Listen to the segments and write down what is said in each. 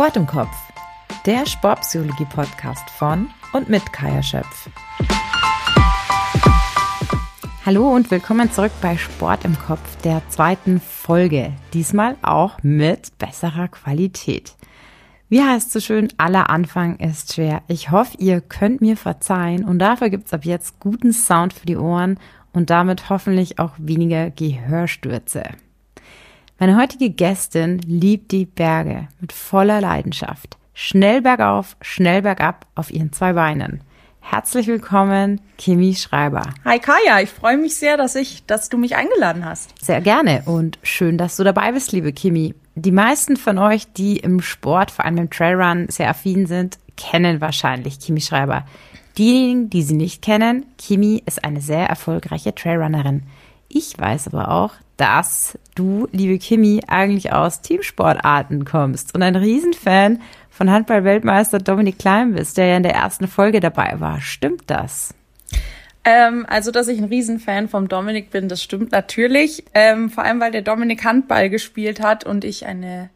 Sport im Kopf, der Sportpsychologie-Podcast von und mit Kaya Schöpf. Hallo und willkommen zurück bei Sport im Kopf, der zweiten Folge. Diesmal auch mit besserer Qualität. Wie heißt so schön, aller Anfang ist schwer. Ich hoffe, ihr könnt mir verzeihen und dafür gibt's ab jetzt guten Sound für die Ohren und damit hoffentlich auch weniger Gehörstürze. Meine heutige Gästin liebt die Berge mit voller Leidenschaft. Schnell bergauf, schnell bergab auf ihren zwei Beinen. Herzlich willkommen, Kimi Schreiber. Hi Kaya, ich freue mich sehr, dass ich, dass du mich eingeladen hast. Sehr gerne und schön, dass du dabei bist, liebe Kimi. Die meisten von euch, die im Sport, vor allem im Trailrun, sehr affin sind, kennen wahrscheinlich Kimi Schreiber. Diejenigen, die sie nicht kennen, Kimi ist eine sehr erfolgreiche Trailrunnerin. Ich weiß aber auch, dass du, liebe Kimi, eigentlich aus Teamsportarten kommst und ein Riesenfan von Handball-Weltmeister Dominik Klein bist, der ja in der ersten Folge dabei war. Stimmt das? Ähm, also, dass ich ein Riesenfan vom Dominik bin, das stimmt natürlich. Ähm, vor allem, weil der Dominik Handball gespielt hat und ich eine,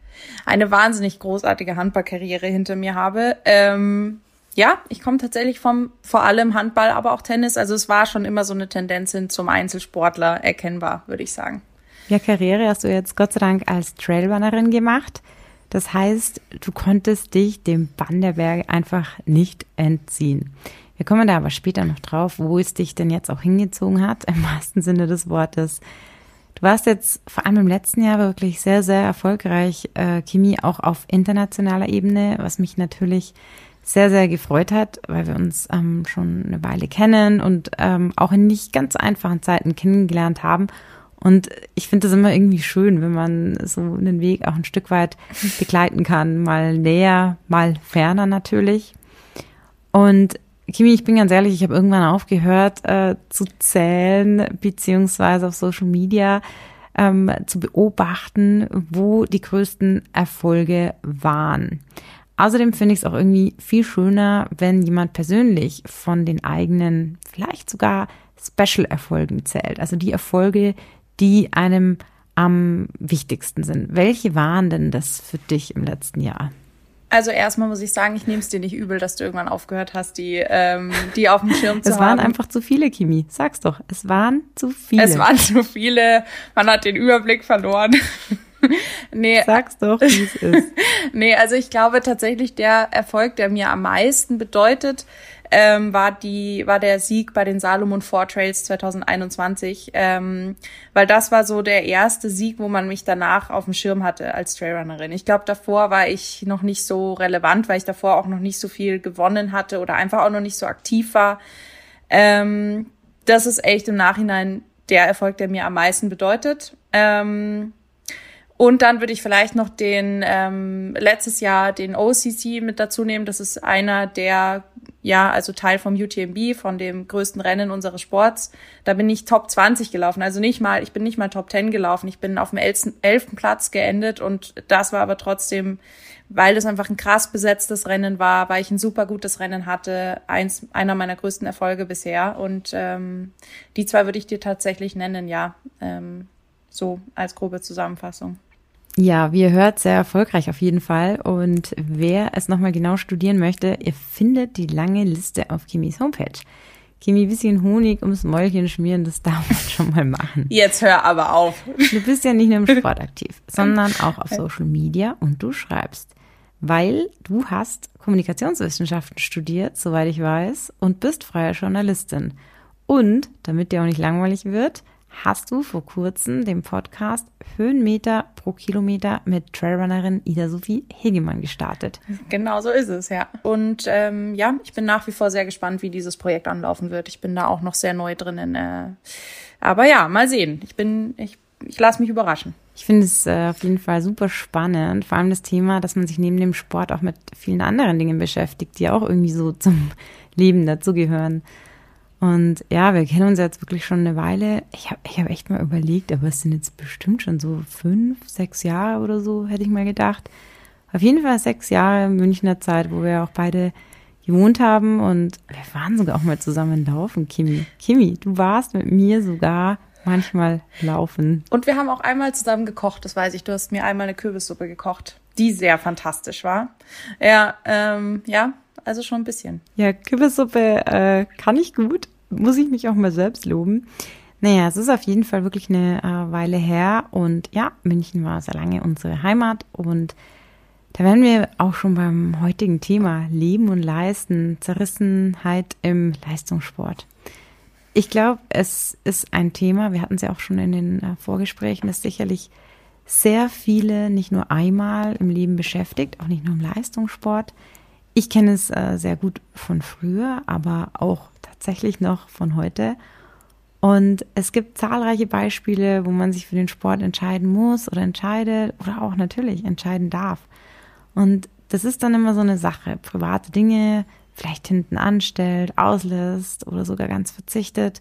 eine wahnsinnig großartige Handballkarriere hinter mir habe. Ähm, ja, ich komme tatsächlich vom vor allem Handball, aber auch Tennis. Also es war schon immer so eine Tendenz hin zum Einzelsportler erkennbar, würde ich sagen. Ja, Karriere hast du jetzt Gott sei Dank als Trailrunnerin gemacht. Das heißt, du konntest dich dem Bann der Berge einfach nicht entziehen. Wir kommen da aber später noch drauf, wo es dich denn jetzt auch hingezogen hat, im wahrsten Sinne des Wortes. Du warst jetzt vor allem im letzten Jahr wirklich sehr, sehr erfolgreich, äh, Chemie auch auf internationaler Ebene, was mich natürlich sehr, sehr gefreut hat, weil wir uns ähm, schon eine Weile kennen und ähm, auch in nicht ganz einfachen Zeiten kennengelernt haben und ich finde das immer irgendwie schön, wenn man so einen Weg auch ein Stück weit begleiten kann. Mal näher, mal ferner natürlich. Und Kimi, ich bin ganz ehrlich, ich habe irgendwann aufgehört äh, zu zählen, beziehungsweise auf Social Media ähm, zu beobachten, wo die größten Erfolge waren. Außerdem finde ich es auch irgendwie viel schöner, wenn jemand persönlich von den eigenen, vielleicht sogar Special-Erfolgen zählt. Also die Erfolge, die einem am wichtigsten sind. Welche waren denn das für dich im letzten Jahr? Also erstmal muss ich sagen, ich nehme es dir nicht übel, dass du irgendwann aufgehört hast, die, ähm, die auf dem Schirm zu haben. Es waren einfach zu viele, Kimi. Sag's doch. Es waren zu viele. Es waren zu viele. Man hat den Überblick verloren. nee. Sag's doch, wie es ist. nee, also ich glaube tatsächlich der Erfolg, der mir am meisten bedeutet, ähm, war die war der Sieg bei den Salomon Four Trails 2021, ähm, weil das war so der erste Sieg, wo man mich danach auf dem Schirm hatte als Trailrunnerin. Ich glaube, davor war ich noch nicht so relevant, weil ich davor auch noch nicht so viel gewonnen hatte oder einfach auch noch nicht so aktiv war. Ähm, das ist echt im Nachhinein der Erfolg, der mir am meisten bedeutet. Ähm, und dann würde ich vielleicht noch den ähm, letztes Jahr den OCC mit dazu nehmen. Das ist einer der, ja, also Teil vom UTMB, von dem größten Rennen unseres Sports. Da bin ich Top 20 gelaufen. Also nicht mal, ich bin nicht mal Top 10 gelaufen. Ich bin auf dem elften Platz geendet und das war aber trotzdem, weil es einfach ein krass besetztes Rennen war, weil ich ein super gutes Rennen hatte, eins, einer meiner größten Erfolge bisher. Und ähm, die zwei würde ich dir tatsächlich nennen, ja. Ähm, so als grobe Zusammenfassung. Ja, wie ihr hört, sehr erfolgreich auf jeden Fall. Und wer es nochmal genau studieren möchte, ihr findet die lange Liste auf Kimis Homepage. Kimi, bisschen Honig ums Mäulchen schmieren, das darf man schon mal machen. Jetzt hör aber auf. Du bist ja nicht nur im Sport aktiv, sondern auch auf Social Media und du schreibst. Weil du hast Kommunikationswissenschaften studiert, soweit ich weiß, und bist freie Journalistin. Und, damit dir auch nicht langweilig wird, hast du vor kurzem den Podcast Höhenmeter pro Kilometer mit Trailrunnerin Ida Sophie Hegemann gestartet. Genau so ist es, ja. Und ähm, ja, ich bin nach wie vor sehr gespannt, wie dieses Projekt anlaufen wird. Ich bin da auch noch sehr neu drin. äh, aber ja, mal sehen. Ich bin, ich, ich lasse mich überraschen. Ich finde es äh, auf jeden Fall super spannend, vor allem das Thema, dass man sich neben dem Sport auch mit vielen anderen Dingen beschäftigt, die auch irgendwie so zum Leben dazugehören. Und ja, wir kennen uns jetzt wirklich schon eine Weile. Ich habe ich hab echt mal überlegt, aber es sind jetzt bestimmt schon so fünf, sechs Jahre oder so, hätte ich mal gedacht. Auf jeden Fall sechs Jahre Münchner Zeit, wo wir auch beide gewohnt haben und wir waren sogar auch mal zusammen laufen, Kimi. Kimi, du warst mit mir sogar manchmal laufen. Und wir haben auch einmal zusammen gekocht, das weiß ich. Du hast mir einmal eine Kürbissuppe gekocht. die sehr fantastisch war. Ja, ähm, ja, also schon ein bisschen. Ja, Kürbissuppe äh, kann ich gut, muss ich mich auch mal selbst loben. Naja, es ist auf jeden Fall wirklich eine äh, Weile her und ja, München war sehr lange unsere Heimat und da wären wir auch schon beim heutigen Thema Leben und Leisten, Zerrissenheit im Leistungssport. Ich glaube, es ist ein Thema, wir hatten es ja auch schon in den äh, Vorgesprächen, das sicherlich sehr viele nicht nur einmal im Leben beschäftigt, auch nicht nur im Leistungssport. Ich kenne es äh, sehr gut von früher, aber auch tatsächlich noch von heute. Und es gibt zahlreiche Beispiele, wo man sich für den Sport entscheiden muss oder entscheidet oder auch natürlich entscheiden darf. Und das ist dann immer so eine Sache. Private Dinge vielleicht hinten anstellt, auslässt oder sogar ganz verzichtet.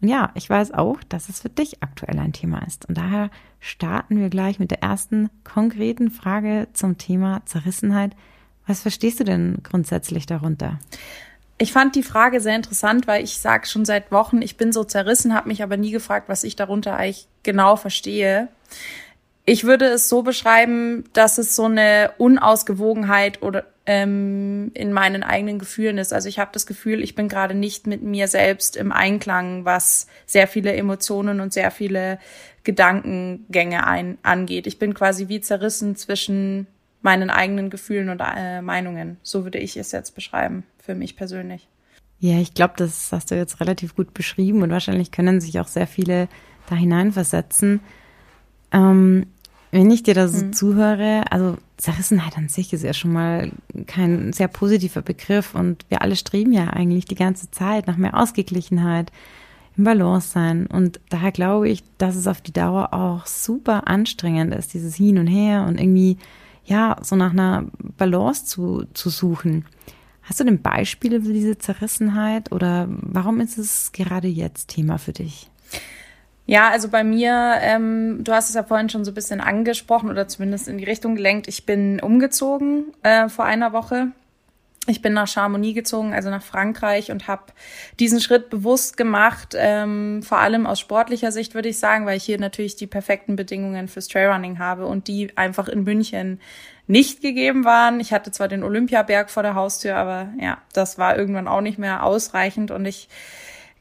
Und ja, ich weiß auch, dass es für dich aktuell ein Thema ist. Und daher starten wir gleich mit der ersten konkreten Frage zum Thema Zerrissenheit. Was verstehst du denn grundsätzlich darunter? Ich fand die Frage sehr interessant, weil ich sage schon seit Wochen, ich bin so zerrissen, habe mich aber nie gefragt, was ich darunter eigentlich genau verstehe. Ich würde es so beschreiben, dass es so eine Unausgewogenheit oder ähm, in meinen eigenen Gefühlen ist. Also ich habe das Gefühl, ich bin gerade nicht mit mir selbst im Einklang, was sehr viele Emotionen und sehr viele Gedankengänge ein, angeht. Ich bin quasi wie zerrissen zwischen meinen eigenen Gefühlen und äh, Meinungen. So würde ich es jetzt beschreiben, für mich persönlich. Ja, ich glaube, das hast du jetzt relativ gut beschrieben und wahrscheinlich können sich auch sehr viele da hineinversetzen. Ähm, wenn ich dir da so mhm. zuhöre, also Zerrissenheit an sich ist ja schon mal kein sehr positiver Begriff und wir alle streben ja eigentlich die ganze Zeit nach mehr Ausgeglichenheit, im Balance sein. Und daher glaube ich, dass es auf die Dauer auch super anstrengend ist, dieses Hin und Her und irgendwie, ja, so nach einer Balance zu, zu suchen. Hast du denn Beispiele für diese Zerrissenheit oder warum ist es gerade jetzt Thema für dich? Ja, also bei mir, ähm, du hast es ja vorhin schon so ein bisschen angesprochen oder zumindest in die Richtung gelenkt. Ich bin umgezogen äh, vor einer Woche. Ich bin nach Chamonix gezogen, also nach Frankreich und habe diesen Schritt bewusst gemacht, ähm, vor allem aus sportlicher Sicht würde ich sagen, weil ich hier natürlich die perfekten Bedingungen fürs Trailrunning habe und die einfach in München nicht gegeben waren. Ich hatte zwar den Olympiaberg vor der Haustür, aber ja, das war irgendwann auch nicht mehr ausreichend und ich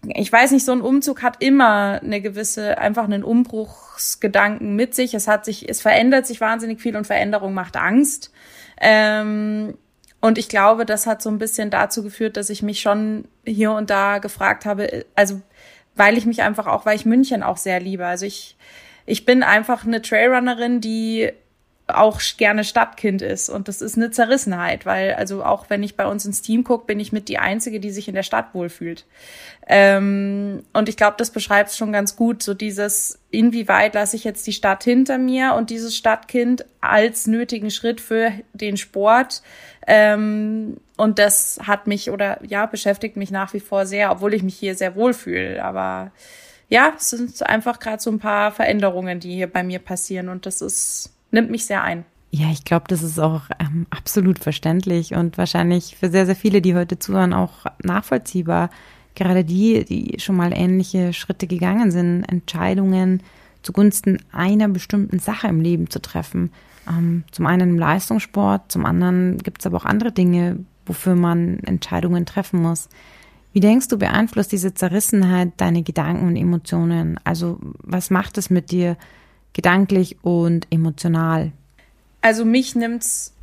ich weiß nicht, so ein Umzug hat immer eine gewisse, einfach einen Umbruchsgedanken mit sich. Es hat sich, es verändert sich wahnsinnig viel und Veränderung macht Angst. Ähm, und ich glaube, das hat so ein bisschen dazu geführt, dass ich mich schon hier und da gefragt habe, also weil ich mich einfach auch, weil ich München auch sehr liebe. Also ich, ich bin einfach eine Trailrunnerin, die auch gerne Stadtkind ist. Und das ist eine Zerrissenheit, weil also auch wenn ich bei uns ins Team gucke, bin ich mit die Einzige, die sich in der Stadt wohlfühlt. Ähm, und ich glaube, das beschreibt es schon ganz gut, so dieses, inwieweit lasse ich jetzt die Stadt hinter mir und dieses Stadtkind als nötigen Schritt für den Sport. Ähm, und das hat mich oder ja, beschäftigt mich nach wie vor sehr, obwohl ich mich hier sehr wohlfühle. Aber ja, es sind einfach gerade so ein paar Veränderungen, die hier bei mir passieren und das ist nimmt mich sehr ein. Ja, ich glaube, das ist auch ähm, absolut verständlich und wahrscheinlich für sehr, sehr viele, die heute zuhören, auch nachvollziehbar. Gerade die, die schon mal ähnliche Schritte gegangen sind, Entscheidungen zugunsten einer bestimmten Sache im Leben zu treffen. Ähm, zum einen im Leistungssport, zum anderen gibt es aber auch andere Dinge, wofür man Entscheidungen treffen muss. Wie denkst du, beeinflusst diese Zerrissenheit deine Gedanken und Emotionen? Also was macht es mit dir? Gedanklich und emotional? Also mich nimmt's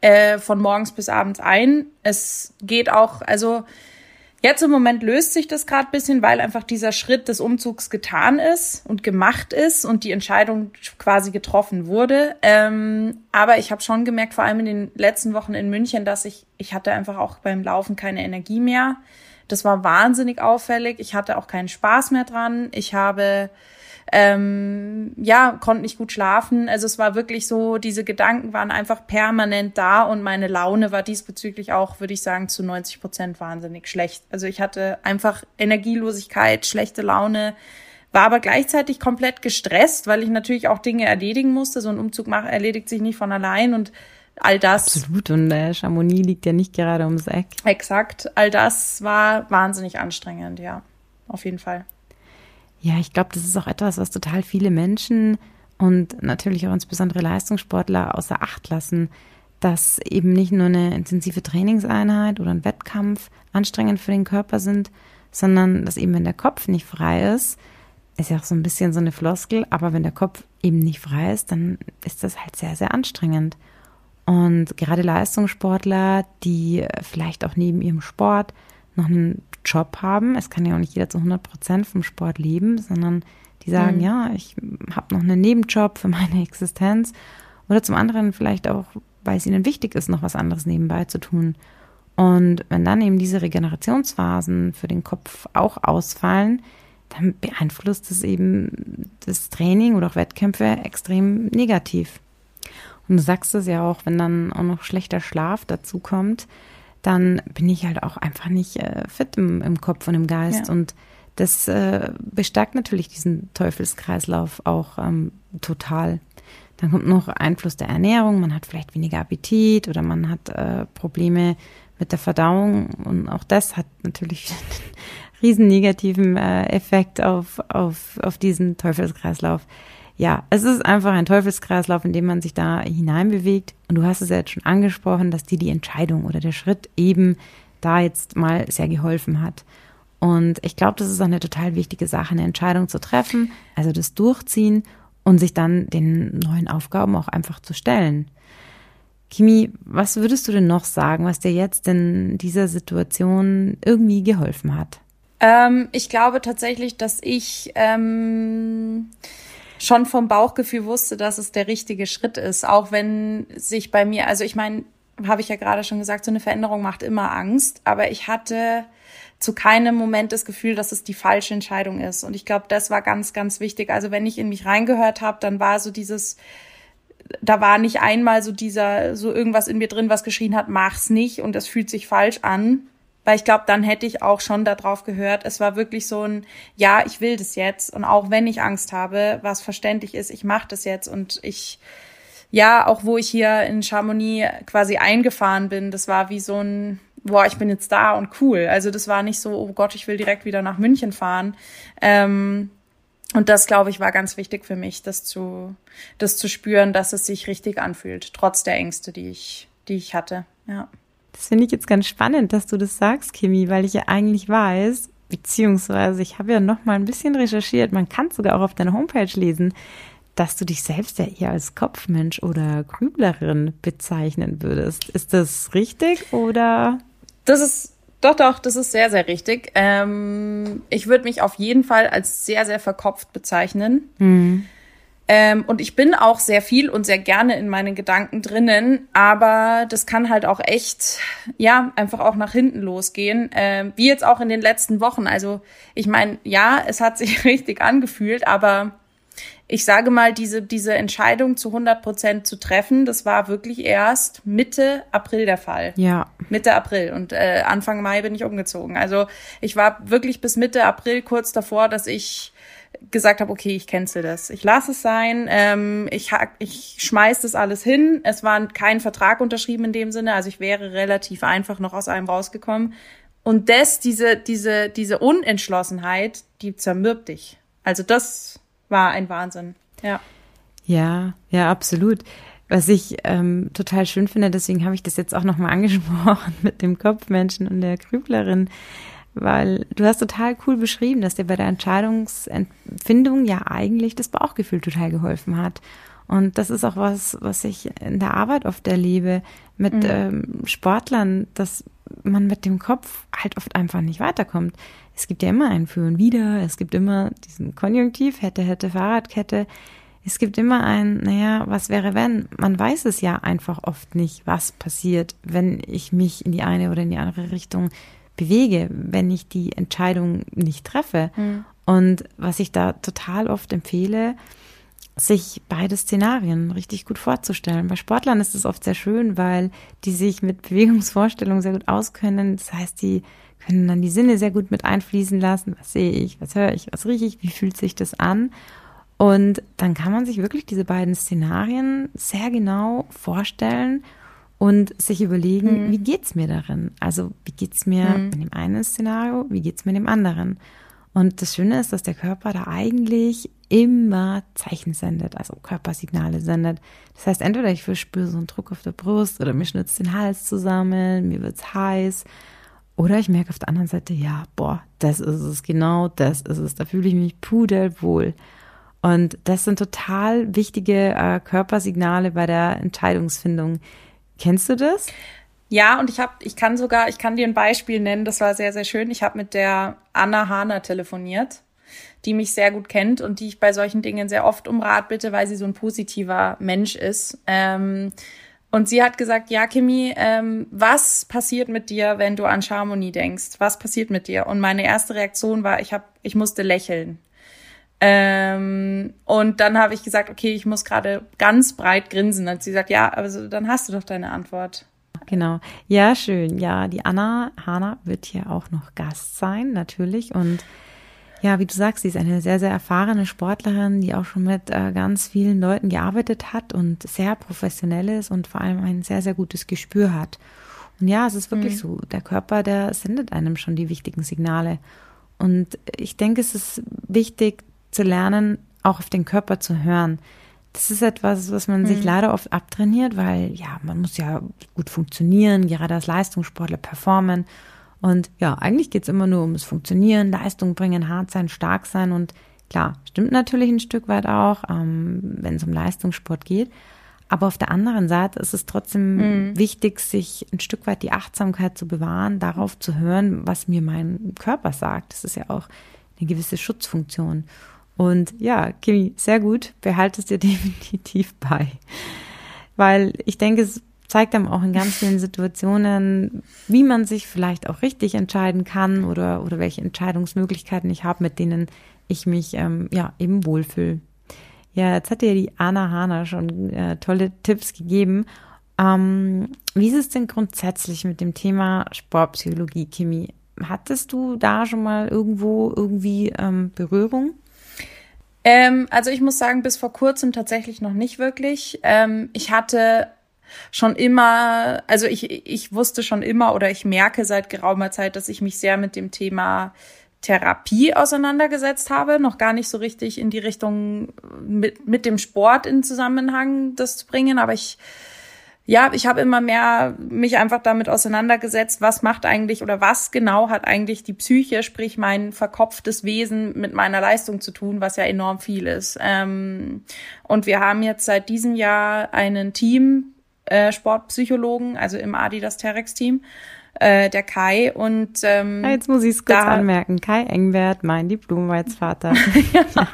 äh, von morgens bis abends ein. Es geht auch, also jetzt im Moment löst sich das gerade bisschen, weil einfach dieser Schritt des Umzugs getan ist und gemacht ist und die Entscheidung quasi getroffen wurde. Ähm, aber ich habe schon gemerkt, vor allem in den letzten Wochen in München, dass ich, ich hatte einfach auch beim Laufen keine Energie mehr. Das war wahnsinnig auffällig. Ich hatte auch keinen Spaß mehr dran. Ich habe ähm, ja, konnte nicht gut schlafen. Also es war wirklich so, diese Gedanken waren einfach permanent da und meine Laune war diesbezüglich auch, würde ich sagen, zu 90 Prozent wahnsinnig schlecht. Also ich hatte einfach Energielosigkeit, schlechte Laune, war aber gleichzeitig komplett gestresst, weil ich natürlich auch Dinge erledigen musste. So ein Umzug macht, erledigt sich nicht von allein und all das. Absolut. Und äh, Chamonix liegt ja nicht gerade ums Eck. Exakt. All das war wahnsinnig anstrengend, ja. Auf jeden Fall. Ja, ich glaube, das ist auch etwas, was total viele Menschen und natürlich auch insbesondere Leistungssportler außer Acht lassen, dass eben nicht nur eine intensive Trainingseinheit oder ein Wettkampf anstrengend für den Körper sind, sondern dass eben wenn der Kopf nicht frei ist, ist ja auch so ein bisschen so eine Floskel, aber wenn der Kopf eben nicht frei ist, dann ist das halt sehr, sehr anstrengend. Und gerade Leistungssportler, die vielleicht auch neben ihrem Sport noch einen Job haben, es kann ja auch nicht jeder zu 100 Prozent vom Sport leben, sondern die sagen, mhm. ja, ich habe noch einen Nebenjob für meine Existenz. Oder zum anderen vielleicht auch, weil es ihnen wichtig ist, noch was anderes nebenbei zu tun. Und wenn dann eben diese Regenerationsphasen für den Kopf auch ausfallen, dann beeinflusst es eben das Training oder auch Wettkämpfe extrem negativ. Und du sagst es ja auch, wenn dann auch noch schlechter Schlaf dazu kommt, dann bin ich halt auch einfach nicht äh, fit im, im, Kopf und im Geist. Ja. Und das äh, bestärkt natürlich diesen Teufelskreislauf auch ähm, total. Dann kommt noch Einfluss der Ernährung, man hat vielleicht weniger Appetit oder man hat äh, Probleme mit der Verdauung und auch das hat natürlich einen riesen negativen äh, Effekt auf, auf, auf diesen Teufelskreislauf. Ja, es ist einfach ein Teufelskreislauf, in dem man sich da hineinbewegt. Und du hast es ja jetzt schon angesprochen, dass dir die Entscheidung oder der Schritt eben da jetzt mal sehr geholfen hat. Und ich glaube, das ist auch eine total wichtige Sache, eine Entscheidung zu treffen, also das Durchziehen und sich dann den neuen Aufgaben auch einfach zu stellen. Kimi, was würdest du denn noch sagen, was dir jetzt in dieser Situation irgendwie geholfen hat? Ähm, ich glaube tatsächlich, dass ich ähm, schon vom Bauchgefühl wusste, dass es der richtige Schritt ist, auch wenn sich bei mir, also ich meine, habe ich ja gerade schon gesagt, so eine Veränderung macht immer Angst, aber ich hatte zu keinem Moment das Gefühl, dass es die falsche Entscheidung ist. Und ich glaube, das war ganz, ganz wichtig. Also wenn ich in mich reingehört habe, dann war so dieses, da war nicht einmal so dieser, so irgendwas in mir drin, was geschrien hat, mach's nicht und es fühlt sich falsch an. Weil ich glaube, dann hätte ich auch schon darauf gehört. Es war wirklich so ein, ja, ich will das jetzt. Und auch wenn ich Angst habe, was verständlich ist, ich mache das jetzt. Und ich, ja, auch wo ich hier in Chamonix quasi eingefahren bin, das war wie so ein, boah, ich bin jetzt da und cool. Also das war nicht so, oh Gott, ich will direkt wieder nach München fahren. Ähm, und das, glaube ich, war ganz wichtig für mich, das zu, das zu spüren, dass es sich richtig anfühlt, trotz der Ängste, die ich, die ich hatte. Ja. Das finde ich jetzt ganz spannend, dass du das sagst, Kimi, weil ich ja eigentlich weiß, beziehungsweise ich habe ja noch mal ein bisschen recherchiert, man kann es sogar auch auf deiner Homepage lesen, dass du dich selbst ja eher als Kopfmensch oder Grüblerin bezeichnen würdest. Ist das richtig oder? Das ist, doch, doch, das ist sehr, sehr richtig. Ähm, ich würde mich auf jeden Fall als sehr, sehr verkopft bezeichnen. Mhm. Ähm, und ich bin auch sehr viel und sehr gerne in meinen Gedanken drinnen, aber das kann halt auch echt, ja, einfach auch nach hinten losgehen. Ähm, wie jetzt auch in den letzten Wochen. Also ich meine, ja, es hat sich richtig angefühlt, aber ich sage mal, diese, diese Entscheidung zu 100 Prozent zu treffen, das war wirklich erst Mitte April der Fall. Ja. Mitte April und äh, Anfang Mai bin ich umgezogen. Also ich war wirklich bis Mitte April kurz davor, dass ich gesagt habe, okay, ich cancel das. Ich lasse es sein. Ähm, ich, ich schmeiß das alles hin. Es war kein Vertrag unterschrieben in dem Sinne. Also ich wäre relativ einfach noch aus einem rausgekommen. Und das, diese, diese, diese Unentschlossenheit, die zermürbt dich. Also das war ein Wahnsinn. Ja. Ja, ja, absolut. Was ich ähm, total schön finde, deswegen habe ich das jetzt auch nochmal angesprochen mit dem Kopfmenschen und der Grüblerin, weil du hast total cool beschrieben, dass dir bei der Entscheidungsempfindung ja eigentlich das Bauchgefühl total geholfen hat. Und das ist auch was, was ich in der Arbeit oft erlebe mit mhm. ähm, Sportlern, dass man mit dem Kopf halt oft einfach nicht weiterkommt. Es gibt ja immer ein Für und Wider, es gibt immer diesen Konjunktiv, hätte, hätte, Fahrradkette. Es gibt immer ein, naja, was wäre wenn? Man weiß es ja einfach oft nicht, was passiert, wenn ich mich in die eine oder in die andere Richtung bewege, wenn ich die Entscheidung nicht treffe. Mhm. Und was ich da total oft empfehle, sich beide Szenarien richtig gut vorzustellen. Bei Sportlern ist es oft sehr schön, weil die sich mit Bewegungsvorstellungen sehr gut auskennen. Das heißt, die können dann die Sinne sehr gut mit einfließen lassen. Was sehe ich, was höre ich, was rieche ich, wie fühlt sich das an? Und dann kann man sich wirklich diese beiden Szenarien sehr genau vorstellen und sich überlegen, mhm. wie geht's mir darin? Also, wie geht's mir mhm. in dem einen Szenario, wie geht's mir in dem anderen? Und das Schöne ist, dass der Körper da eigentlich immer Zeichen sendet, also Körpersignale sendet. Das heißt, entweder ich verspüre so einen Druck auf der Brust oder mir schnitzt den Hals zusammen, mir wird's heiß. Oder ich merke auf der anderen Seite, ja, boah, das ist es, genau das ist es. Da fühle ich mich pudelwohl. Und das sind total wichtige äh, Körpersignale bei der Entscheidungsfindung. Kennst du das? Ja, und ich habe, ich kann sogar, ich kann dir ein Beispiel nennen, das war sehr, sehr schön. Ich habe mit der Anna Hahner telefoniert, die mich sehr gut kennt und die ich bei solchen Dingen sehr oft um Rat bitte, weil sie so ein positiver Mensch ist. Ähm, und sie hat gesagt, ja, Kimi, ähm, was passiert mit dir, wenn du an Harmonie denkst? Was passiert mit dir? Und meine erste Reaktion war, ich hab, ich musste lächeln. Ähm, und dann habe ich gesagt, okay, ich muss gerade ganz breit grinsen. Und sie sagt, ja, also dann hast du doch deine Antwort. Genau. Ja, schön. Ja, die Anna Hana wird hier auch noch Gast sein, natürlich. Und ja, wie du sagst, sie ist eine sehr, sehr erfahrene Sportlerin, die auch schon mit äh, ganz vielen Leuten gearbeitet hat und sehr professionell ist und vor allem ein sehr, sehr gutes Gespür hat. Und ja, es ist wirklich mhm. so, der Körper, der sendet einem schon die wichtigen Signale. Und ich denke, es ist wichtig zu lernen, auch auf den Körper zu hören. Das ist etwas, was man mhm. sich leider oft abtrainiert, weil ja, man muss ja gut funktionieren, gerade als Leistungssportler performen. Und ja, eigentlich geht's immer nur ums Funktionieren, Leistung bringen, hart sein, stark sein. Und klar, stimmt natürlich ein Stück weit auch, ähm, wenn es um Leistungssport geht. Aber auf der anderen Seite ist es trotzdem mhm. wichtig, sich ein Stück weit die Achtsamkeit zu bewahren, darauf zu hören, was mir mein Körper sagt. Das ist ja auch eine gewisse Schutzfunktion. Und ja, Kimi, sehr gut, behalte es dir definitiv bei. Weil ich denke, es zeigt einem auch in ganz vielen Situationen, wie man sich vielleicht auch richtig entscheiden kann oder, oder welche Entscheidungsmöglichkeiten ich habe, mit denen ich mich ähm, ja eben wohlfühle. Ja, jetzt hat dir die Anna Hana schon äh, tolle Tipps gegeben. Ähm, wie ist es denn grundsätzlich mit dem Thema Sportpsychologie, Kimi? Hattest du da schon mal irgendwo irgendwie ähm, Berührung? Ähm, also ich muss sagen, bis vor kurzem tatsächlich noch nicht wirklich. Ähm, ich hatte schon immer, also ich, ich wusste schon immer oder ich merke seit geraumer Zeit, dass ich mich sehr mit dem Thema Therapie auseinandergesetzt habe, noch gar nicht so richtig in die Richtung mit, mit dem Sport in Zusammenhang das zu bringen, aber ich ja, ich habe immer mehr mich einfach damit auseinandergesetzt, was macht eigentlich oder was genau hat eigentlich die Psyche, sprich mein verkopftes Wesen mit meiner Leistung zu tun, was ja enorm viel ist. Ähm, und wir haben jetzt seit diesem Jahr einen Team, äh, Sportpsychologen, also im Adidas Terex Team, äh, der Kai und ähm, Jetzt muss ich es kurz anmerken. Kai Engbert, mein Diplomweitsvater. ja.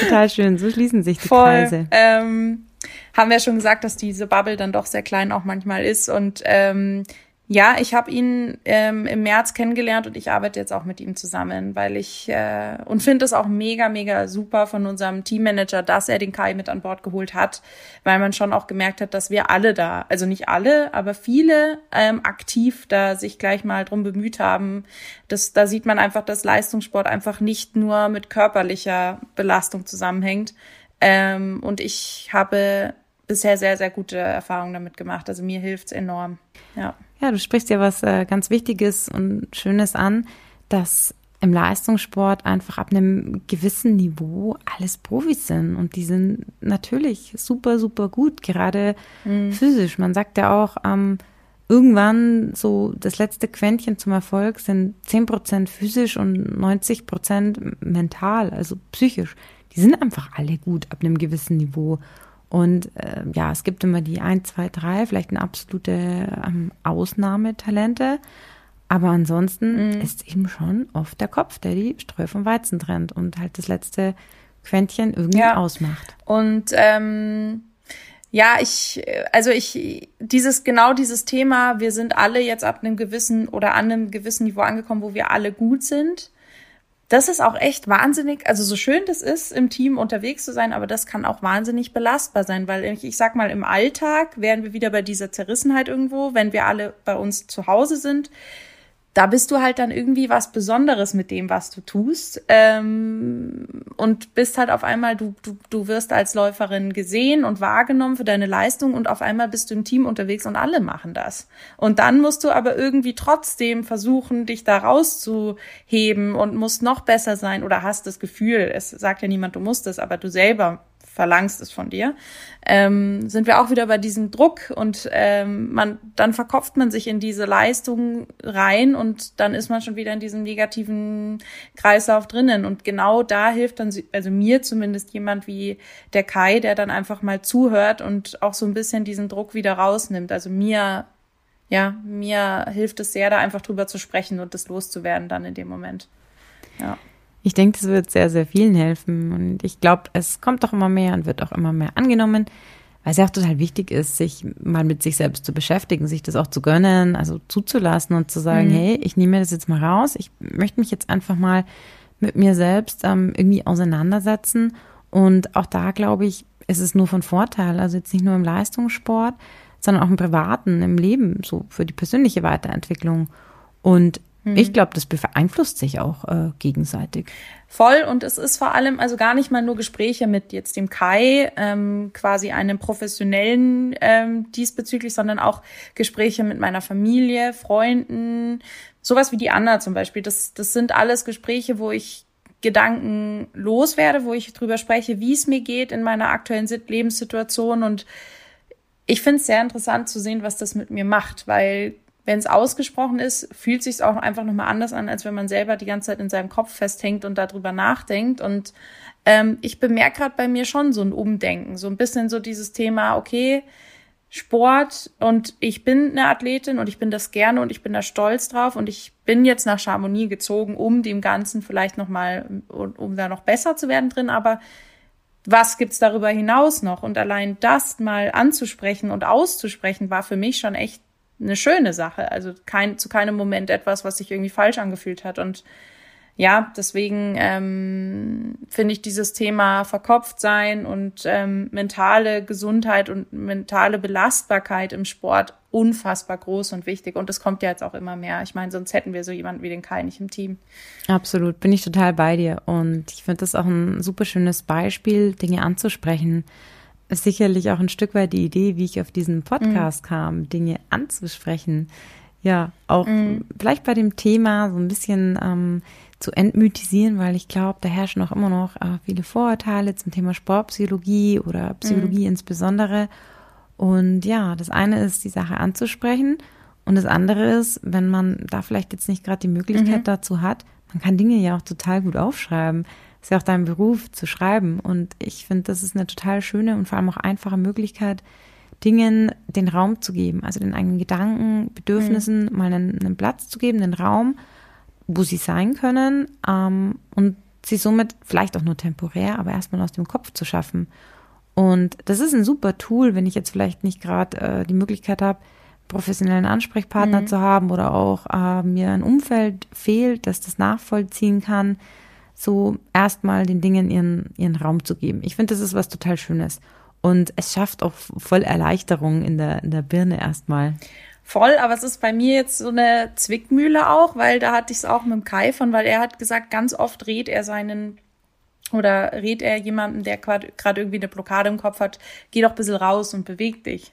Total schön, so schließen sich die Voll, Kreise. Ähm, haben wir schon gesagt, dass diese Bubble dann doch sehr klein auch manchmal ist. Und ähm, ja, ich habe ihn ähm, im März kennengelernt und ich arbeite jetzt auch mit ihm zusammen, weil ich äh, und finde es auch mega, mega super von unserem Teammanager, dass er den Kai mit an Bord geholt hat, weil man schon auch gemerkt hat, dass wir alle da, also nicht alle, aber viele ähm, aktiv da sich gleich mal drum bemüht haben. Das, da sieht man einfach, dass Leistungssport einfach nicht nur mit körperlicher Belastung zusammenhängt, ähm, und ich habe bisher sehr, sehr gute Erfahrungen damit gemacht. Also mir hilft es enorm. Ja. ja, du sprichst ja was äh, ganz Wichtiges und Schönes an, dass im Leistungssport einfach ab einem gewissen Niveau alles Profis sind und die sind natürlich super, super gut, gerade mhm. physisch. Man sagt ja auch, ähm, irgendwann so das letzte Quäntchen zum Erfolg sind 10 Prozent physisch und 90 Prozent mental, also psychisch die sind einfach alle gut ab einem gewissen Niveau. Und äh, ja, es gibt immer die 1, 2, 3, vielleicht eine absolute ähm, Ausnahmetalente. Aber ansonsten mm. ist eben schon oft der Kopf, der die Streu vom Weizen trennt und halt das letzte Quäntchen irgendwie ja. ausmacht. Und ähm, ja, ich, also ich, dieses, genau dieses Thema, wir sind alle jetzt ab einem gewissen oder an einem gewissen Niveau angekommen, wo wir alle gut sind das ist auch echt wahnsinnig, also so schön das ist, im Team unterwegs zu sein, aber das kann auch wahnsinnig belastbar sein, weil ich, ich sag mal, im Alltag wären wir wieder bei dieser Zerrissenheit irgendwo, wenn wir alle bei uns zu Hause sind, da bist du halt dann irgendwie was Besonderes mit dem, was du tust. Ähm, und bist halt auf einmal, du, du, du wirst als Läuferin gesehen und wahrgenommen für deine Leistung und auf einmal bist du im Team unterwegs und alle machen das. Und dann musst du aber irgendwie trotzdem versuchen, dich da rauszuheben und musst noch besser sein oder hast das Gefühl, es sagt ja niemand, du musst es, aber du selber verlangst es von dir, ähm, sind wir auch wieder bei diesem Druck und ähm, man dann verkopft man sich in diese Leistung rein und dann ist man schon wieder in diesem negativen Kreislauf drinnen und genau da hilft dann also mir zumindest jemand wie der Kai, der dann einfach mal zuhört und auch so ein bisschen diesen Druck wieder rausnimmt. Also mir ja, mir hilft es sehr, da einfach drüber zu sprechen und das loszuwerden dann in dem Moment. Ja. Ich denke, das wird sehr, sehr vielen helfen. Und ich glaube, es kommt auch immer mehr und wird auch immer mehr angenommen, weil es ja auch total wichtig ist, sich mal mit sich selbst zu beschäftigen, sich das auch zu gönnen, also zuzulassen und zu sagen, mhm. hey, ich nehme das jetzt mal raus, ich möchte mich jetzt einfach mal mit mir selbst ähm, irgendwie auseinandersetzen. Und auch da, glaube ich, ist es nur von Vorteil. Also jetzt nicht nur im Leistungssport, sondern auch im Privaten, im Leben, so für die persönliche Weiterentwicklung. Und Mhm. Ich glaube, das beeinflusst sich auch äh, gegenseitig. Voll und es ist vor allem also gar nicht mal nur Gespräche mit jetzt dem Kai, ähm, quasi einem professionellen ähm, diesbezüglich, sondern auch Gespräche mit meiner Familie, Freunden, sowas wie die Anna zum Beispiel. Das, das sind alles Gespräche, wo ich Gedanken loswerde, wo ich drüber spreche, wie es mir geht in meiner aktuellen Lebenssituation und ich finde es sehr interessant zu sehen, was das mit mir macht, weil wenn es ausgesprochen ist, fühlt sich auch einfach nochmal anders an, als wenn man selber die ganze Zeit in seinem Kopf festhängt und darüber nachdenkt. Und ähm, ich bemerke gerade bei mir schon so ein Umdenken, so ein bisschen so dieses Thema, okay, Sport und ich bin eine Athletin und ich bin das gerne und ich bin da stolz drauf und ich bin jetzt nach Chamonix gezogen, um dem Ganzen vielleicht nochmal, um da noch besser zu werden drin, aber was gibt's darüber hinaus noch? Und allein das mal anzusprechen und auszusprechen, war für mich schon echt eine schöne Sache. Also kein, zu keinem Moment etwas, was sich irgendwie falsch angefühlt hat. Und ja, deswegen ähm, finde ich dieses Thema verkopft sein und ähm, mentale Gesundheit und mentale Belastbarkeit im Sport unfassbar groß und wichtig. Und es kommt ja jetzt auch immer mehr. Ich meine, sonst hätten wir so jemanden wie den Kai nicht im Team. Absolut, bin ich total bei dir. Und ich finde das auch ein super schönes Beispiel, Dinge anzusprechen ist sicherlich auch ein Stück weit die Idee, wie ich auf diesen Podcast mhm. kam, Dinge anzusprechen. Ja, auch mhm. vielleicht bei dem Thema so ein bisschen ähm, zu entmythisieren, weil ich glaube, da herrschen auch immer noch äh, viele Vorurteile zum Thema Sportpsychologie oder Psychologie mhm. insbesondere. Und ja, das eine ist, die Sache anzusprechen. Und das andere ist, wenn man da vielleicht jetzt nicht gerade die Möglichkeit mhm. dazu hat, man kann Dinge ja auch total gut aufschreiben ist ja auch dein Beruf zu schreiben. Und ich finde, das ist eine total schöne und vor allem auch einfache Möglichkeit, Dingen den Raum zu geben, also den eigenen Gedanken, Bedürfnissen mhm. mal einen, einen, Platz zu geben, den Raum, wo sie sein können ähm, und sie somit vielleicht auch nur temporär, aber erstmal aus dem Kopf zu schaffen. Und das ist ein super Tool, wenn ich jetzt vielleicht nicht gerade äh, die Möglichkeit habe, professionellen Ansprechpartner mhm. zu haben oder auch äh, mir ein Umfeld fehlt, das das nachvollziehen kann so erstmal den Dingen ihren, ihren Raum zu geben. Ich finde, das ist was total Schönes. Und es schafft auch voll Erleichterung in der, in der Birne erstmal. Voll, aber es ist bei mir jetzt so eine Zwickmühle auch, weil da hatte ich es auch mit dem Kai von, weil er hat gesagt, ganz oft rät er seinen oder rät er jemanden, der gerade irgendwie eine Blockade im Kopf hat, geh doch ein bisschen raus und beweg dich.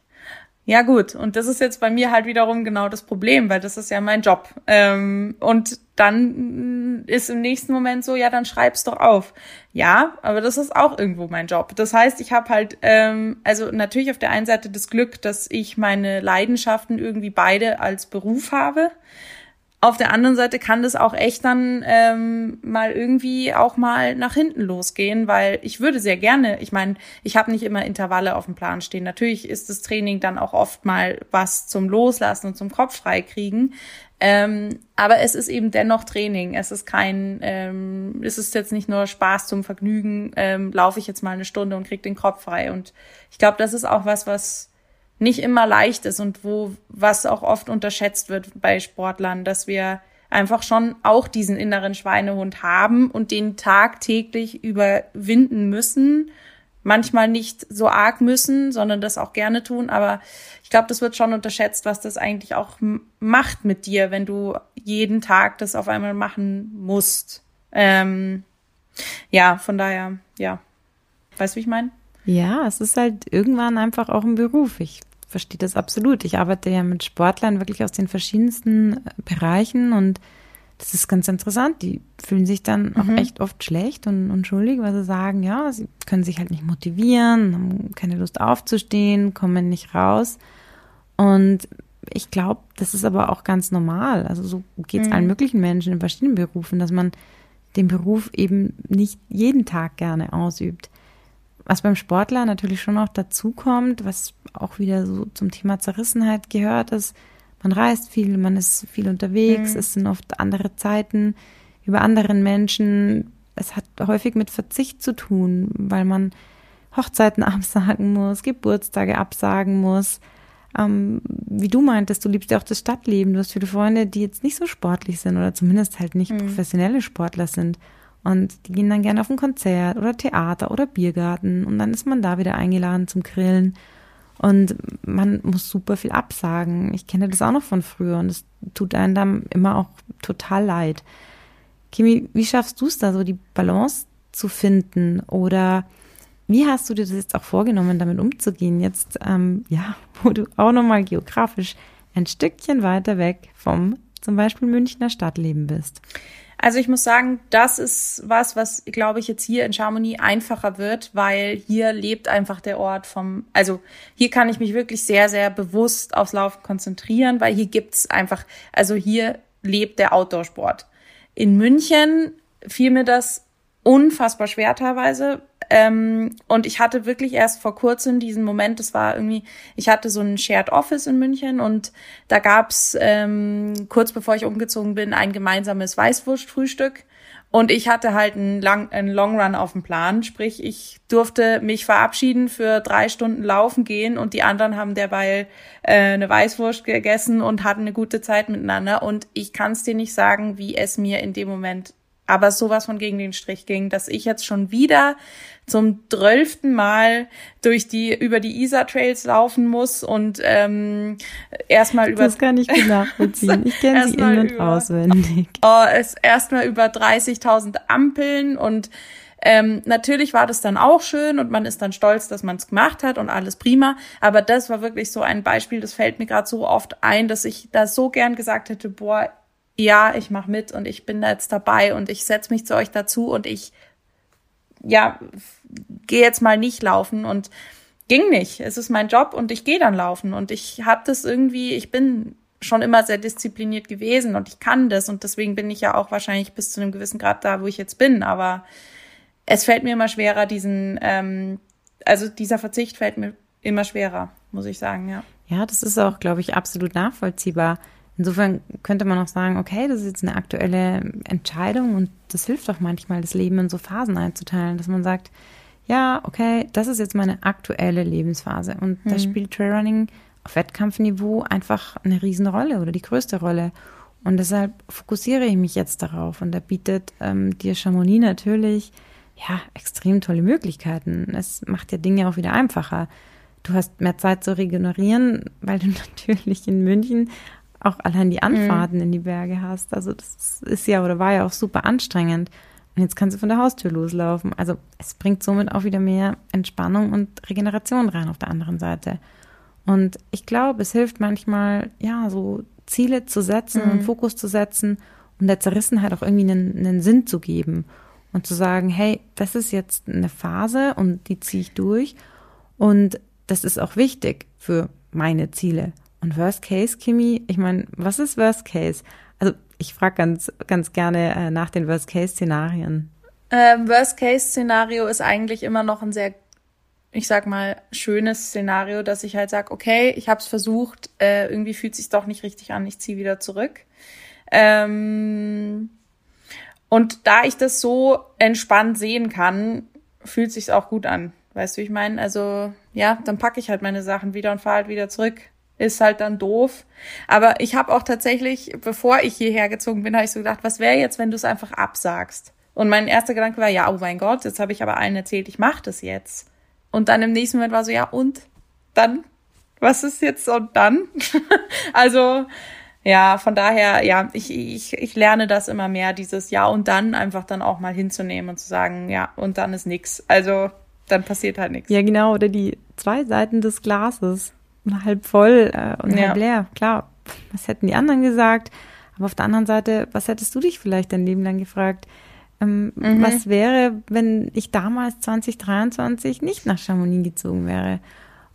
Ja gut, und das ist jetzt bei mir halt wiederum genau das Problem, weil das ist ja mein Job. Ähm, und dann ist im nächsten Moment so, ja, dann schreib's doch auf. Ja, aber das ist auch irgendwo mein Job. Das heißt, ich habe halt, ähm, also natürlich auf der einen Seite das Glück, dass ich meine Leidenschaften irgendwie beide als Beruf habe. Auf der anderen Seite kann das auch echt dann ähm, mal irgendwie auch mal nach hinten losgehen, weil ich würde sehr gerne, ich meine, ich habe nicht immer Intervalle auf dem Plan stehen. Natürlich ist das Training dann auch oft mal was zum Loslassen und zum Kopf freikriegen. Ähm, aber es ist eben dennoch Training. Es ist kein, ähm, es ist jetzt nicht nur Spaß zum Vergnügen, ähm, laufe ich jetzt mal eine Stunde und krieg den Kopf frei. Und ich glaube, das ist auch was, was nicht immer leicht ist und wo was auch oft unterschätzt wird bei Sportlern, dass wir einfach schon auch diesen inneren Schweinehund haben und den tagtäglich überwinden müssen, manchmal nicht so arg müssen, sondern das auch gerne tun. Aber ich glaube, das wird schon unterschätzt, was das eigentlich auch macht mit dir, wenn du jeden Tag das auf einmal machen musst. Ähm, ja, von daher, ja. Weißt du, wie ich meine? Ja, es ist halt irgendwann einfach auch ein Beruf. Ich verstehe das absolut. Ich arbeite ja mit Sportlern wirklich aus den verschiedensten äh, Bereichen und das ist ganz interessant. Die fühlen sich dann auch mhm. echt oft schlecht und, und schuldig, weil sie sagen, ja, sie können sich halt nicht motivieren, haben keine Lust aufzustehen, kommen nicht raus. Und ich glaube, das ist aber auch ganz normal. Also so geht es mhm. allen möglichen Menschen in verschiedenen Berufen, dass man den Beruf eben nicht jeden Tag gerne ausübt. Was beim Sportler natürlich schon auch dazu kommt, was auch wieder so zum Thema Zerrissenheit gehört, ist, man reist viel, man ist viel unterwegs, mhm. es sind oft andere Zeiten über anderen Menschen. Es hat häufig mit Verzicht zu tun, weil man Hochzeiten absagen muss, Geburtstage absagen muss. Ähm, wie du meintest, du liebst ja auch das Stadtleben. Du hast viele Freunde, die jetzt nicht so sportlich sind oder zumindest halt nicht mhm. professionelle Sportler sind. Und die gehen dann gerne auf ein Konzert oder Theater oder Biergarten und dann ist man da wieder eingeladen zum Grillen. Und man muss super viel absagen. Ich kenne das auch noch von früher und es tut einem dann immer auch total leid. Kimi, wie schaffst du es da so, die Balance zu finden? Oder wie hast du dir das jetzt auch vorgenommen, damit umzugehen? Jetzt, ähm, ja, wo du auch nochmal geografisch ein Stückchen weiter weg vom zum Beispiel Münchner Stadtleben bist. Also ich muss sagen, das ist was, was, glaube ich, jetzt hier in Chamonix einfacher wird, weil hier lebt einfach der Ort vom, also hier kann ich mich wirklich sehr, sehr bewusst aufs Laufen konzentrieren, weil hier gibt's einfach, also hier lebt der Outdoor-Sport. In München fiel mir das unfassbar schwer teilweise, ähm, und ich hatte wirklich erst vor kurzem diesen Moment, das war irgendwie, ich hatte so ein Shared Office in München und da gab's ähm, kurz bevor ich umgezogen bin ein gemeinsames Weißwurstfrühstück. Und ich hatte halt einen, Lang einen Long Run auf dem Plan, sprich ich durfte mich verabschieden für drei Stunden laufen gehen und die anderen haben derweil äh, eine Weißwurst gegessen und hatten eine gute Zeit miteinander. Und ich kann es dir nicht sagen, wie es mir in dem Moment aber sowas von gegen den Strich ging, dass ich jetzt schon wieder zum zwölften Mal durch die über die Isar Trails laufen muss und ähm, erstmal über das kann ich gut nachvollziehen. Ich kenne sie in und über, auswendig. Oh, es erstmal über 30.000 Ampeln und ähm, natürlich war das dann auch schön und man ist dann stolz, dass man es gemacht hat und alles prima. Aber das war wirklich so ein Beispiel, das fällt mir gerade so oft ein, dass ich da so gern gesagt hätte, boah, ja, ich mache mit und ich bin da jetzt dabei und ich setze mich zu euch dazu und ich, ja, gehe jetzt mal nicht laufen und ging nicht. Es ist mein Job und ich gehe dann laufen und ich habe das irgendwie, ich bin schon immer sehr diszipliniert gewesen und ich kann das und deswegen bin ich ja auch wahrscheinlich bis zu einem gewissen Grad da, wo ich jetzt bin. Aber es fällt mir immer schwerer, diesen, ähm, also dieser Verzicht fällt mir immer schwerer, muss ich sagen, ja. Ja, das ist auch, glaube ich, absolut nachvollziehbar. Insofern könnte man auch sagen, okay, das ist jetzt eine aktuelle Entscheidung und das hilft auch manchmal, das Leben in so Phasen einzuteilen, dass man sagt, ja, okay, das ist jetzt meine aktuelle Lebensphase und mhm. da spielt Trailrunning auf Wettkampfniveau einfach eine Riesenrolle oder die größte Rolle. Und deshalb fokussiere ich mich jetzt darauf und da bietet ähm, dir Chamonix natürlich ja extrem tolle Möglichkeiten. Es macht ja Dinge auch wieder einfacher. Du hast mehr Zeit zu regenerieren, weil du natürlich in München auch allein die Anfahrten mhm. in die Berge hast. Also das ist ja oder war ja auch super anstrengend. Und jetzt kannst du von der Haustür loslaufen. Also es bringt somit auch wieder mehr Entspannung und Regeneration rein auf der anderen Seite. Und ich glaube, es hilft manchmal, ja, so Ziele zu setzen mhm. und Fokus zu setzen und der Zerrissenheit auch irgendwie einen, einen Sinn zu geben und zu sagen, hey, das ist jetzt eine Phase und die ziehe ich durch und das ist auch wichtig für meine Ziele. Und Worst Case, Kimi, ich meine, was ist Worst Case? Also ich frage ganz, ganz gerne äh, nach den Worst Case Szenarien. Ähm, Worst Case Szenario ist eigentlich immer noch ein sehr, ich sag mal, schönes Szenario, dass ich halt sage, okay, ich habe es versucht, äh, irgendwie fühlt sich doch nicht richtig an, ich ziehe wieder zurück. Ähm, und da ich das so entspannt sehen kann, fühlt sich's auch gut an. Weißt du, ich meine, also ja, dann packe ich halt meine Sachen wieder und fahre halt wieder zurück ist halt dann doof. Aber ich habe auch tatsächlich, bevor ich hierher gezogen bin, habe ich so gedacht, was wäre jetzt, wenn du es einfach absagst? Und mein erster Gedanke war, ja, oh mein Gott, jetzt habe ich aber allen erzählt, ich mache das jetzt. Und dann im nächsten Moment war so, ja, und dann? Was ist jetzt und dann? also, ja, von daher, ja, ich, ich, ich lerne das immer mehr, dieses Ja und dann einfach dann auch mal hinzunehmen und zu sagen, ja, und dann ist nix. Also, dann passiert halt nichts. Ja, genau, oder die zwei Seiten des Glases. Halb voll äh, und ja. halb leer. Klar, was hätten die anderen gesagt? Aber auf der anderen Seite, was hättest du dich vielleicht dein Leben lang gefragt? Ähm, mhm. Was wäre, wenn ich damals 2023 nicht nach Chamonix gezogen wäre?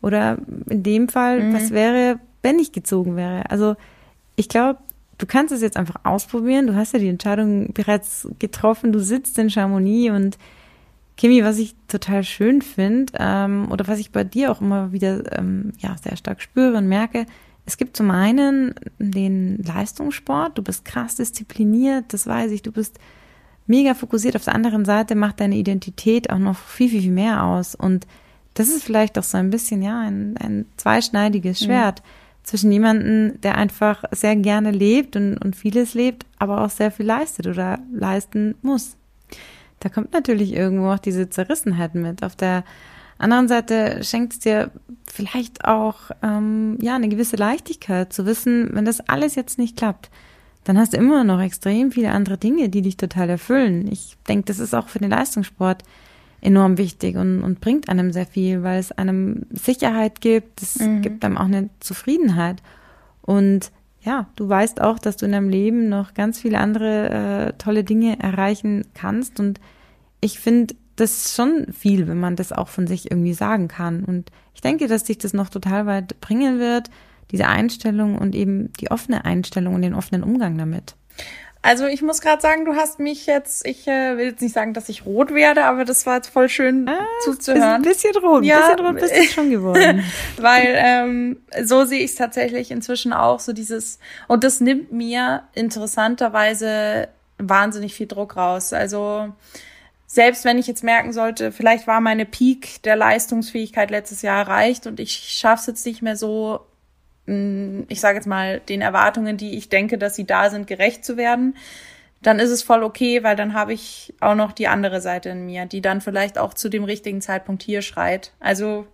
Oder in dem Fall, mhm. was wäre, wenn ich gezogen wäre? Also ich glaube, du kannst es jetzt einfach ausprobieren. Du hast ja die Entscheidung bereits getroffen. Du sitzt in Chamonix und Kimi, was ich total schön finde ähm, oder was ich bei dir auch immer wieder ähm, ja sehr stark spüre und merke, es gibt zum einen den Leistungssport. Du bist krass diszipliniert, das weiß ich. Du bist mega fokussiert. Auf der anderen Seite macht deine Identität auch noch viel, viel, viel mehr aus. Und das ist vielleicht auch so ein bisschen, ja, ein, ein zweischneidiges mhm. Schwert mhm. zwischen jemanden, der einfach sehr gerne lebt und, und vieles lebt, aber auch sehr viel leistet oder leisten muss. Da kommt natürlich irgendwo auch diese Zerrissenheit mit. Auf der anderen Seite schenkt es dir vielleicht auch ähm, ja eine gewisse Leichtigkeit zu wissen, wenn das alles jetzt nicht klappt, dann hast du immer noch extrem viele andere Dinge, die dich total erfüllen. Ich denke, das ist auch für den Leistungssport enorm wichtig und, und bringt einem sehr viel, weil es einem Sicherheit gibt, es mhm. gibt einem auch eine Zufriedenheit. Und ja, du weißt auch, dass du in deinem Leben noch ganz viele andere äh, tolle Dinge erreichen kannst. Und ich finde, das ist schon viel, wenn man das auch von sich irgendwie sagen kann. Und ich denke, dass dich das noch total weit bringen wird diese Einstellung und eben die offene Einstellung und den offenen Umgang damit. Also ich muss gerade sagen, du hast mich jetzt, ich äh, will jetzt nicht sagen, dass ich rot werde, aber das war jetzt voll schön ah, zuzuhören. Ein bisschen rot, ja, ein bisschen rot bist du schon geworden. Weil ähm, so sehe ich es tatsächlich inzwischen auch, so dieses, und das nimmt mir interessanterweise wahnsinnig viel Druck raus. Also selbst wenn ich jetzt merken sollte, vielleicht war meine Peak der Leistungsfähigkeit letztes Jahr erreicht und ich schaffe es jetzt nicht mehr so ich sage jetzt mal, den Erwartungen, die ich denke, dass sie da sind, gerecht zu werden, dann ist es voll okay, weil dann habe ich auch noch die andere Seite in mir, die dann vielleicht auch zu dem richtigen Zeitpunkt hier schreit. Also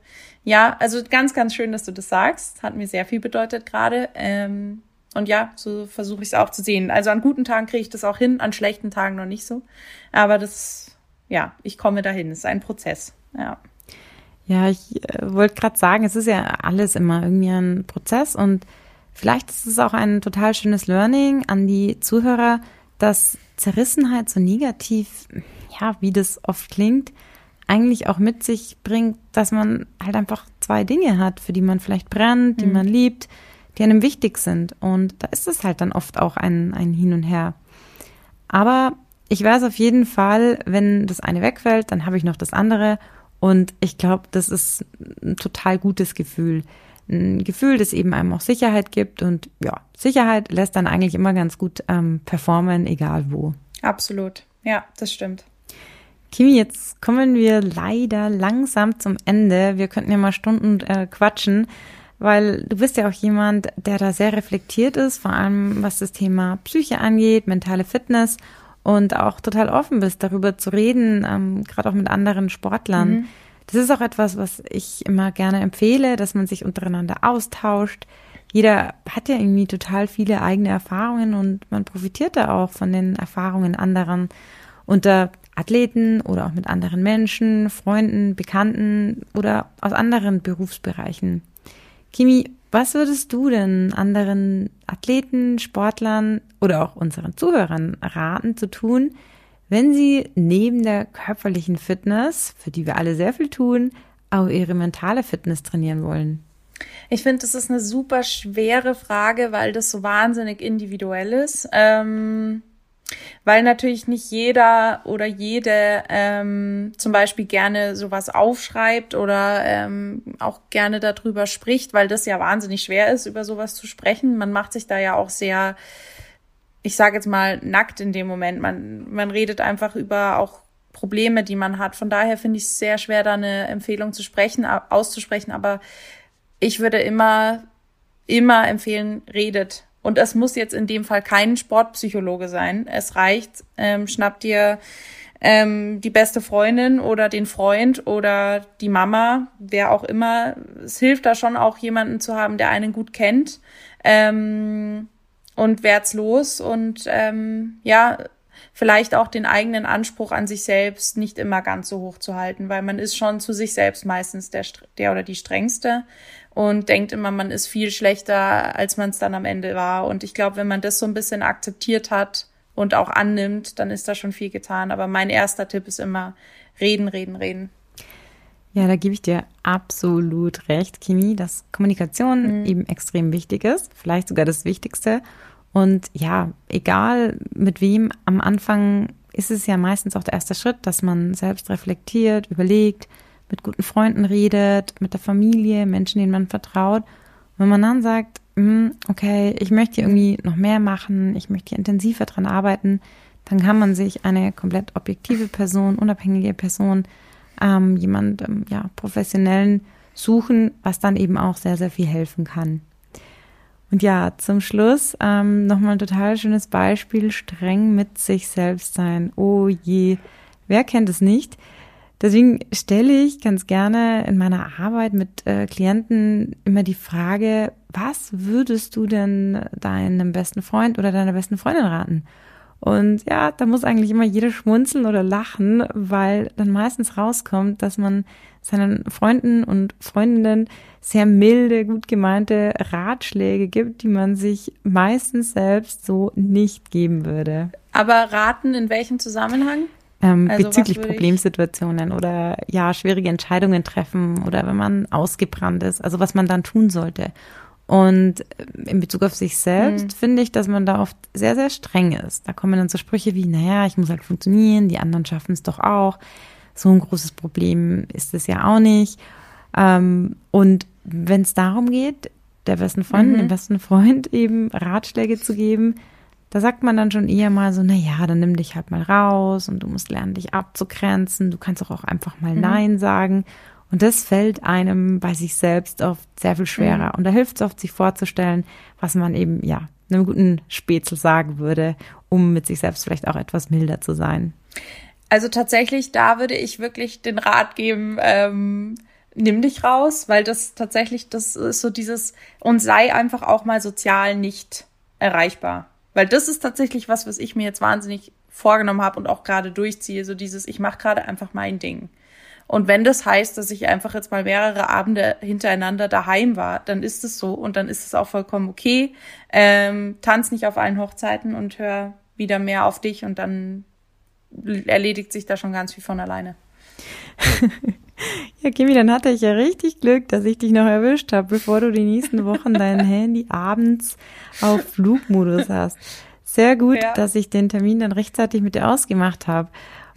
ja, also ganz, ganz schön, dass du das sagst. Hat mir sehr viel bedeutet gerade. Ähm, und ja, so versuche ich es auch zu sehen. Also an guten Tagen kriege ich das auch hin, an schlechten Tagen noch nicht so. Aber das, ja, ich komme dahin. Es ist ein Prozess. Ja. Ja, ich äh, wollte gerade sagen, es ist ja alles immer irgendwie ein Prozess und vielleicht ist es auch ein total schönes Learning an die Zuhörer, dass Zerrissenheit so negativ, ja, wie das oft klingt, eigentlich auch mit sich bringt, dass man halt einfach zwei Dinge hat, für die man vielleicht brennt, die mhm. man liebt, die einem wichtig sind. Und da ist es halt dann oft auch ein, ein Hin und Her. Aber ich weiß auf jeden Fall, wenn das eine wegfällt, dann habe ich noch das andere und ich glaube, das ist ein total gutes Gefühl. Ein Gefühl, das eben einem auch Sicherheit gibt. Und ja, Sicherheit lässt dann eigentlich immer ganz gut ähm, performen, egal wo. Absolut. Ja, das stimmt. Kimi, jetzt kommen wir leider langsam zum Ende. Wir könnten ja mal Stunden äh, quatschen, weil du bist ja auch jemand, der da sehr reflektiert ist, vor allem was das Thema Psyche angeht, mentale Fitness und auch total offen bist, darüber zu reden, ähm, gerade auch mit anderen Sportlern. Mhm. Das ist auch etwas, was ich immer gerne empfehle, dass man sich untereinander austauscht. Jeder hat ja irgendwie total viele eigene Erfahrungen und man profitiert da auch von den Erfahrungen anderen unter Athleten oder auch mit anderen Menschen, Freunden, Bekannten oder aus anderen Berufsbereichen. Kimi, was würdest du denn anderen Athleten, Sportlern oder auch unseren Zuhörern raten zu tun, wenn sie neben der körperlichen Fitness, für die wir alle sehr viel tun, auch ihre mentale Fitness trainieren wollen? Ich finde, das ist eine super schwere Frage, weil das so wahnsinnig individuell ist. Ähm weil natürlich nicht jeder oder jede ähm, zum Beispiel gerne sowas aufschreibt oder ähm, auch gerne darüber spricht, weil das ja wahnsinnig schwer ist, über sowas zu sprechen. Man macht sich da ja auch sehr, ich sage jetzt mal, nackt in dem Moment. Man, man redet einfach über auch Probleme, die man hat. Von daher finde ich es sehr schwer, da eine Empfehlung zu sprechen, auszusprechen. Aber ich würde immer, immer empfehlen, redet und es muss jetzt in dem Fall kein Sportpsychologe sein. Es reicht, ähm, schnapp dir ähm, die beste Freundin oder den Freund oder die Mama, wer auch immer. Es hilft da schon auch jemanden zu haben, der einen gut kennt ähm, und wertlos und ähm, ja, vielleicht auch den eigenen Anspruch an sich selbst nicht immer ganz so hoch zu halten, weil man ist schon zu sich selbst meistens der, der oder die strengste und denkt immer, man ist viel schlechter, als man es dann am Ende war. Und ich glaube, wenn man das so ein bisschen akzeptiert hat und auch annimmt, dann ist da schon viel getan. Aber mein erster Tipp ist immer reden, reden, reden. Ja, da gebe ich dir absolut recht, Kimi, dass Kommunikation mhm. eben extrem wichtig ist, vielleicht sogar das Wichtigste. Und ja, egal mit wem, am Anfang ist es ja meistens auch der erste Schritt, dass man selbst reflektiert, überlegt, mit guten Freunden redet, mit der Familie, Menschen, denen man vertraut. Und wenn man dann sagt, hm, okay, ich möchte irgendwie noch mehr machen, ich möchte hier intensiver dran arbeiten, dann kann man sich eine komplett objektive Person, unabhängige Person, ähm, jemand, ähm, ja, professionellen suchen, was dann eben auch sehr, sehr viel helfen kann. Und ja, zum Schluss ähm, nochmal ein total schönes Beispiel, streng mit sich selbst sein. Oh je, wer kennt es nicht? Deswegen stelle ich ganz gerne in meiner Arbeit mit äh, Klienten immer die Frage, was würdest du denn deinem besten Freund oder deiner besten Freundin raten? Und ja, da muss eigentlich immer jeder schmunzeln oder lachen, weil dann meistens rauskommt, dass man seinen Freunden und Freundinnen sehr milde, gut gemeinte Ratschläge gibt, die man sich meistens selbst so nicht geben würde. Aber raten in welchem Zusammenhang? Ähm, also bezüglich Problemsituationen oder ja, schwierige Entscheidungen treffen oder wenn man ausgebrannt ist, also was man dann tun sollte. Und in Bezug auf sich selbst mhm. finde ich, dass man da oft sehr, sehr streng ist. Da kommen dann so Sprüche wie, naja, ich muss halt funktionieren, die anderen schaffen es doch auch. So ein großes Problem ist es ja auch nicht. Ähm, und wenn es darum geht, der besten Freundin, mhm. dem besten Freund eben Ratschläge zu geben, da sagt man dann schon eher mal so, na ja, dann nimm dich halt mal raus und du musst lernen, dich abzugrenzen. Du kannst auch, auch einfach mal mhm. Nein sagen. Und das fällt einem bei sich selbst oft sehr viel schwerer. Mhm. Und da hilft es oft, sich vorzustellen, was man eben, ja, einem guten Spätzl sagen würde, um mit sich selbst vielleicht auch etwas milder zu sein. Also tatsächlich, da würde ich wirklich den Rat geben, ähm, nimm dich raus, weil das tatsächlich, das ist so dieses, und sei einfach auch mal sozial nicht erreichbar. Weil das ist tatsächlich was, was ich mir jetzt wahnsinnig vorgenommen habe und auch gerade durchziehe, so dieses, ich mache gerade einfach mein Ding. Und wenn das heißt, dass ich einfach jetzt mal mehrere Abende hintereinander daheim war, dann ist es so und dann ist es auch vollkommen okay. Ähm, tanz nicht auf allen Hochzeiten und hör wieder mehr auf dich und dann erledigt sich da schon ganz viel von alleine. Ja, Kimi, dann hatte ich ja richtig Glück, dass ich dich noch erwischt habe, bevor du die nächsten Wochen dein Handy abends auf Flugmodus hast. Sehr gut, ja. dass ich den Termin dann rechtzeitig mit dir ausgemacht habe.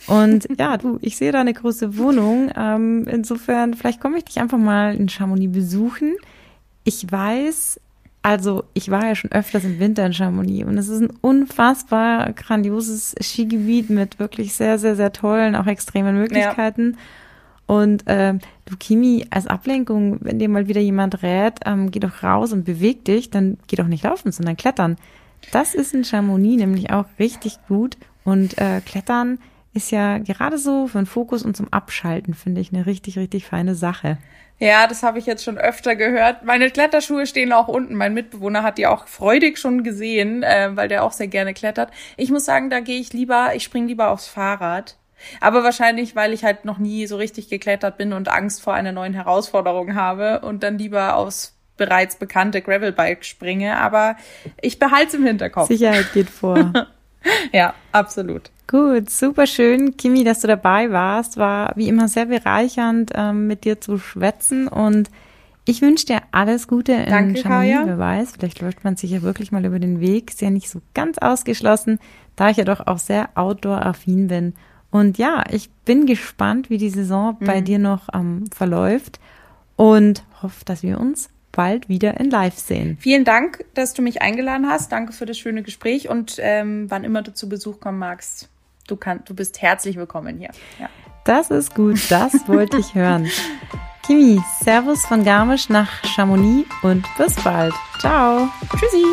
Und ja, du, ich sehe da eine große Wohnung. Ähm, insofern, vielleicht komme ich dich einfach mal in Chamonix besuchen. Ich weiß, also ich war ja schon öfters im Winter in Chamonix und es ist ein unfassbar grandioses Skigebiet mit wirklich sehr, sehr, sehr tollen, auch extremen Möglichkeiten. Ja. Und äh, du Kimi, als Ablenkung, wenn dir mal wieder jemand rät, ähm, geh doch raus und beweg dich, dann geh doch nicht laufen, sondern klettern. Das ist in Chamonix nämlich auch richtig gut. Und äh, Klettern ist ja gerade so für den Fokus und zum Abschalten, finde ich, eine richtig, richtig feine Sache. Ja, das habe ich jetzt schon öfter gehört. Meine Kletterschuhe stehen auch unten. Mein Mitbewohner hat die auch freudig schon gesehen, äh, weil der auch sehr gerne klettert. Ich muss sagen, da gehe ich lieber, ich spring lieber aufs Fahrrad. Aber wahrscheinlich, weil ich halt noch nie so richtig geklettert bin und Angst vor einer neuen Herausforderung habe und dann lieber aufs bereits bekannte Gravelbike springe. Aber ich behalte es im Hinterkopf. Sicherheit geht vor. ja, absolut. Gut, super schön, Kimi, dass du dabei warst. War wie immer sehr bereichernd, ähm, mit dir zu schwätzen und ich wünsche dir alles Gute in Danke, Chamonix. Wer weiß, vielleicht läuft man sich ja wirklich mal über den Weg. Ist ja nicht so ganz ausgeschlossen, da ich ja doch auch sehr outdoor-affin bin. Und ja, ich bin gespannt, wie die Saison mhm. bei dir noch ähm, verläuft und hoffe, dass wir uns bald wieder in Live sehen. Vielen Dank, dass du mich eingeladen hast. Danke für das schöne Gespräch und ähm, wann immer du zu Besuch kommen magst, du, kann, du bist herzlich willkommen hier. Ja. Das ist gut, das wollte ich hören. Kimi, Servus von Garmisch nach Chamonix und bis bald. Ciao. Tschüssi.